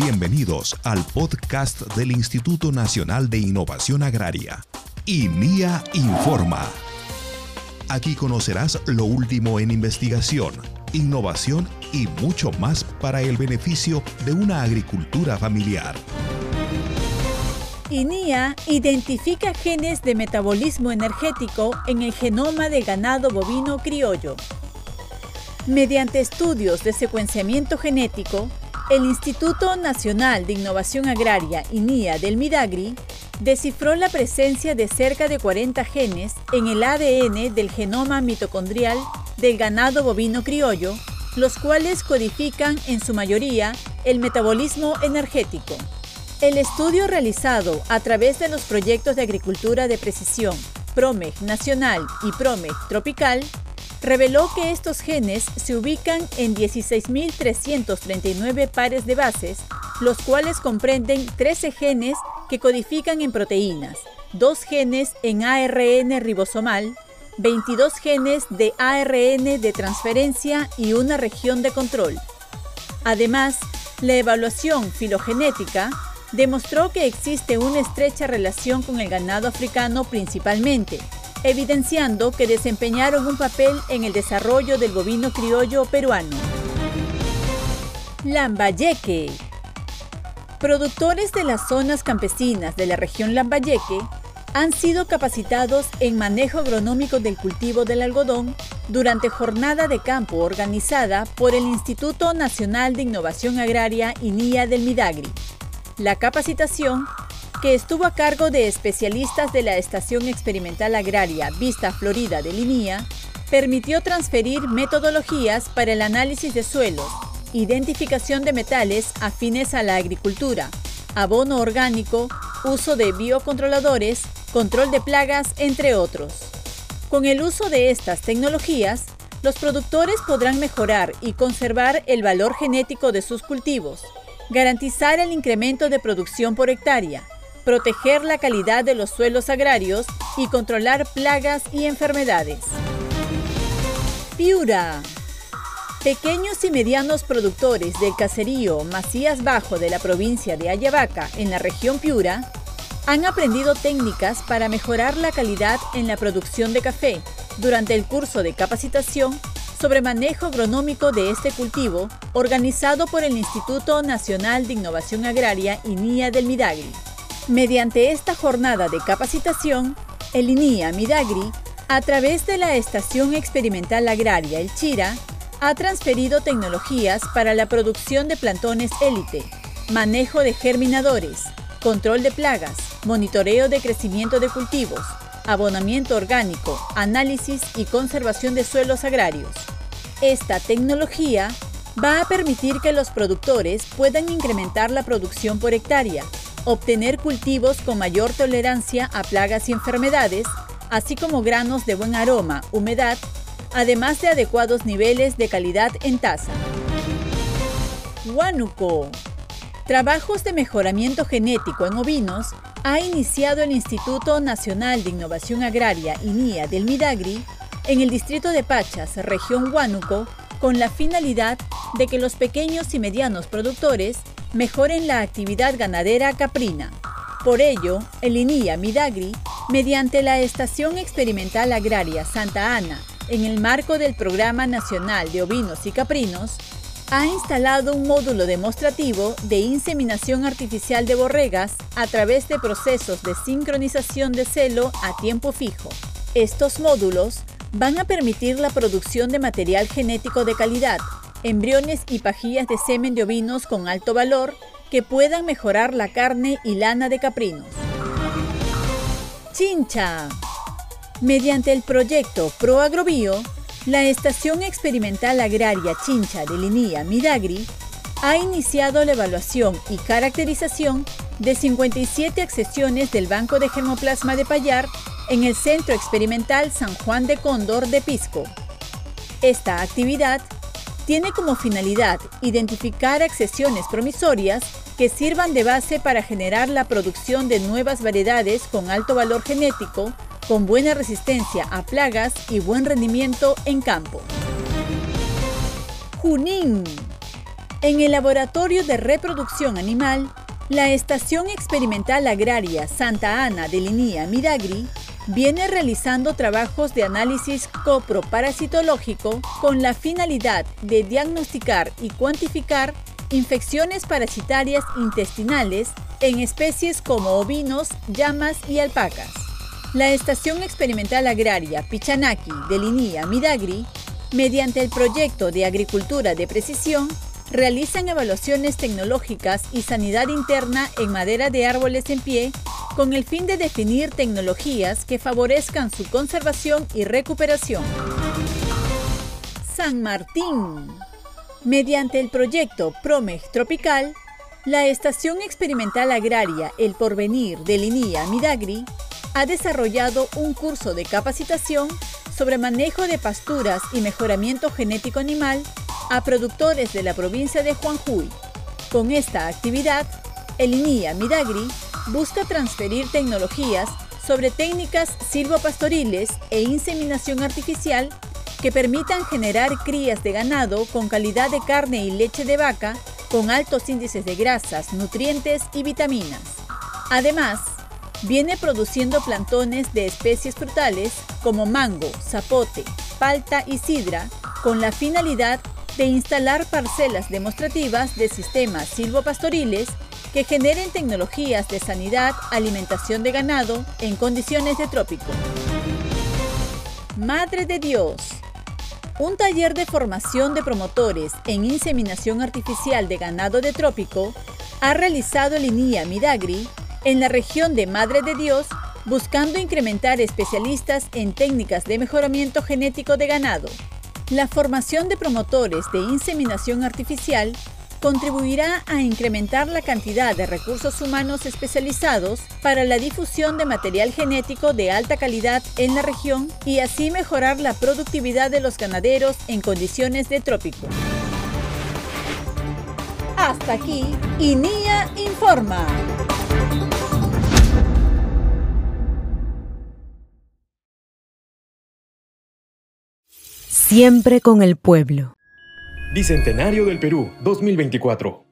Bienvenidos al podcast del Instituto Nacional de Innovación Agraria, INIA Informa. Aquí conocerás lo último en investigación, innovación y mucho más para el beneficio de una agricultura familiar. INIA identifica genes de metabolismo energético en el genoma del ganado bovino criollo. Mediante estudios de secuenciamiento genético, el Instituto Nacional de Innovación Agraria, INIA del Midagri, descifró la presencia de cerca de 40 genes en el ADN del genoma mitocondrial del ganado bovino criollo, los cuales codifican en su mayoría el metabolismo energético. El estudio realizado a través de los proyectos de agricultura de precisión PROMEG Nacional y PROMEG Tropical reveló que estos genes se ubican en 16.339 pares de bases, los cuales comprenden 13 genes que codifican en proteínas, 2 genes en ARN ribosomal, 22 genes de ARN de transferencia y una región de control. Además, la evaluación filogenética demostró que existe una estrecha relación con el ganado africano principalmente, evidenciando que desempeñaron un papel en el desarrollo del bovino criollo peruano. Lambayeque. Productores de las zonas campesinas de la región Lambayeque han sido capacitados en manejo agronómico del cultivo del algodón durante jornada de campo organizada por el Instituto Nacional de Innovación Agraria INIA del Midagri. La capacitación, que estuvo a cargo de especialistas de la Estación Experimental Agraria Vista Florida de Linía, permitió transferir metodologías para el análisis de suelos, identificación de metales afines a la agricultura, abono orgánico, uso de biocontroladores, control de plagas, entre otros. Con el uso de estas tecnologías, los productores podrán mejorar y conservar el valor genético de sus cultivos, garantizar el incremento de producción por hectárea, proteger la calidad de los suelos agrarios y controlar plagas y enfermedades. Piura. Pequeños y medianos productores del caserío Macías Bajo de la provincia de Ayabaca, en la región Piura, han aprendido técnicas para mejorar la calidad en la producción de café durante el curso de capacitación sobre manejo agronómico de este cultivo organizado por el Instituto Nacional de Innovación Agraria INIA del Midagri. Mediante esta jornada de capacitación, el INIA Midagri, a través de la Estación Experimental Agraria El Chira, ha transferido tecnologías para la producción de plantones élite, manejo de germinadores, control de plagas, monitoreo de crecimiento de cultivos, abonamiento orgánico, análisis y conservación de suelos agrarios. Esta tecnología va a permitir que los productores puedan incrementar la producción por hectárea, obtener cultivos con mayor tolerancia a plagas y enfermedades, así como granos de buen aroma, humedad, además de adecuados niveles de calidad en tasa. Huánuco. Trabajos de mejoramiento genético en ovinos ha iniciado el Instituto Nacional de Innovación Agraria INIA del Midagri en el distrito de Pachas, región Huánuco, con la finalidad de que los pequeños y medianos productores mejoren la actividad ganadera caprina. Por ello, el INIA Midagri, mediante la Estación Experimental Agraria Santa Ana, en el marco del Programa Nacional de Ovinos y Caprinos, ha instalado un módulo demostrativo de inseminación artificial de borregas a través de procesos de sincronización de celo a tiempo fijo. Estos módulos van a permitir la producción de material genético de calidad, embriones y pajillas de semen de ovinos con alto valor que puedan mejorar la carne y lana de caprinos. Chincha. Mediante el proyecto ProAgrobio, la Estación Experimental Agraria Chincha de Linía Midagri ha iniciado la evaluación y caracterización de 57 accesiones del Banco de Germoplasma de Payar en el Centro Experimental San Juan de Cóndor de Pisco. Esta actividad tiene como finalidad identificar accesiones promisorias que sirvan de base para generar la producción de nuevas variedades con alto valor genético con buena resistencia a plagas y buen rendimiento en campo. Junín. En el Laboratorio de Reproducción Animal, la Estación Experimental Agraria Santa Ana de Linía Miragri viene realizando trabajos de análisis coproparasitológico con la finalidad de diagnosticar y cuantificar infecciones parasitarias intestinales en especies como ovinos, llamas y alpacas. La Estación Experimental Agraria Pichanaki de Linía Midagri, mediante el proyecto de Agricultura de Precisión, realizan evaluaciones tecnológicas y sanidad interna en madera de árboles en pie con el fin de definir tecnologías que favorezcan su conservación y recuperación. San Martín. Mediante el proyecto PROMEG Tropical, la Estación Experimental Agraria El Porvenir de Linía Midagri ha desarrollado un curso de capacitación sobre manejo de pasturas y mejoramiento genético animal a productores de la provincia de Juanjuy. Con esta actividad, el INIA Midagri busca transferir tecnologías sobre técnicas silvopastoriles e inseminación artificial que permitan generar crías de ganado con calidad de carne y leche de vaca con altos índices de grasas, nutrientes y vitaminas. Además, viene produciendo plantones de especies frutales como mango, zapote, palta y sidra con la finalidad de instalar parcelas demostrativas de sistemas silvopastoriles que generen tecnologías de sanidad, alimentación de ganado en condiciones de trópico. Madre de Dios. Un taller de formación de promotores en inseminación artificial de ganado de trópico ha realizado el Midagri en la región de Madre de Dios buscando incrementar especialistas en técnicas de mejoramiento genético de ganado. La formación de promotores de inseminación artificial contribuirá a incrementar la cantidad de recursos humanos especializados para la difusión de material genético de alta calidad en la región y así mejorar la productividad de los ganaderos en condiciones de trópico. Hasta aquí, INIA Informa. Siempre con el pueblo. Bicentenario del Perú 2024.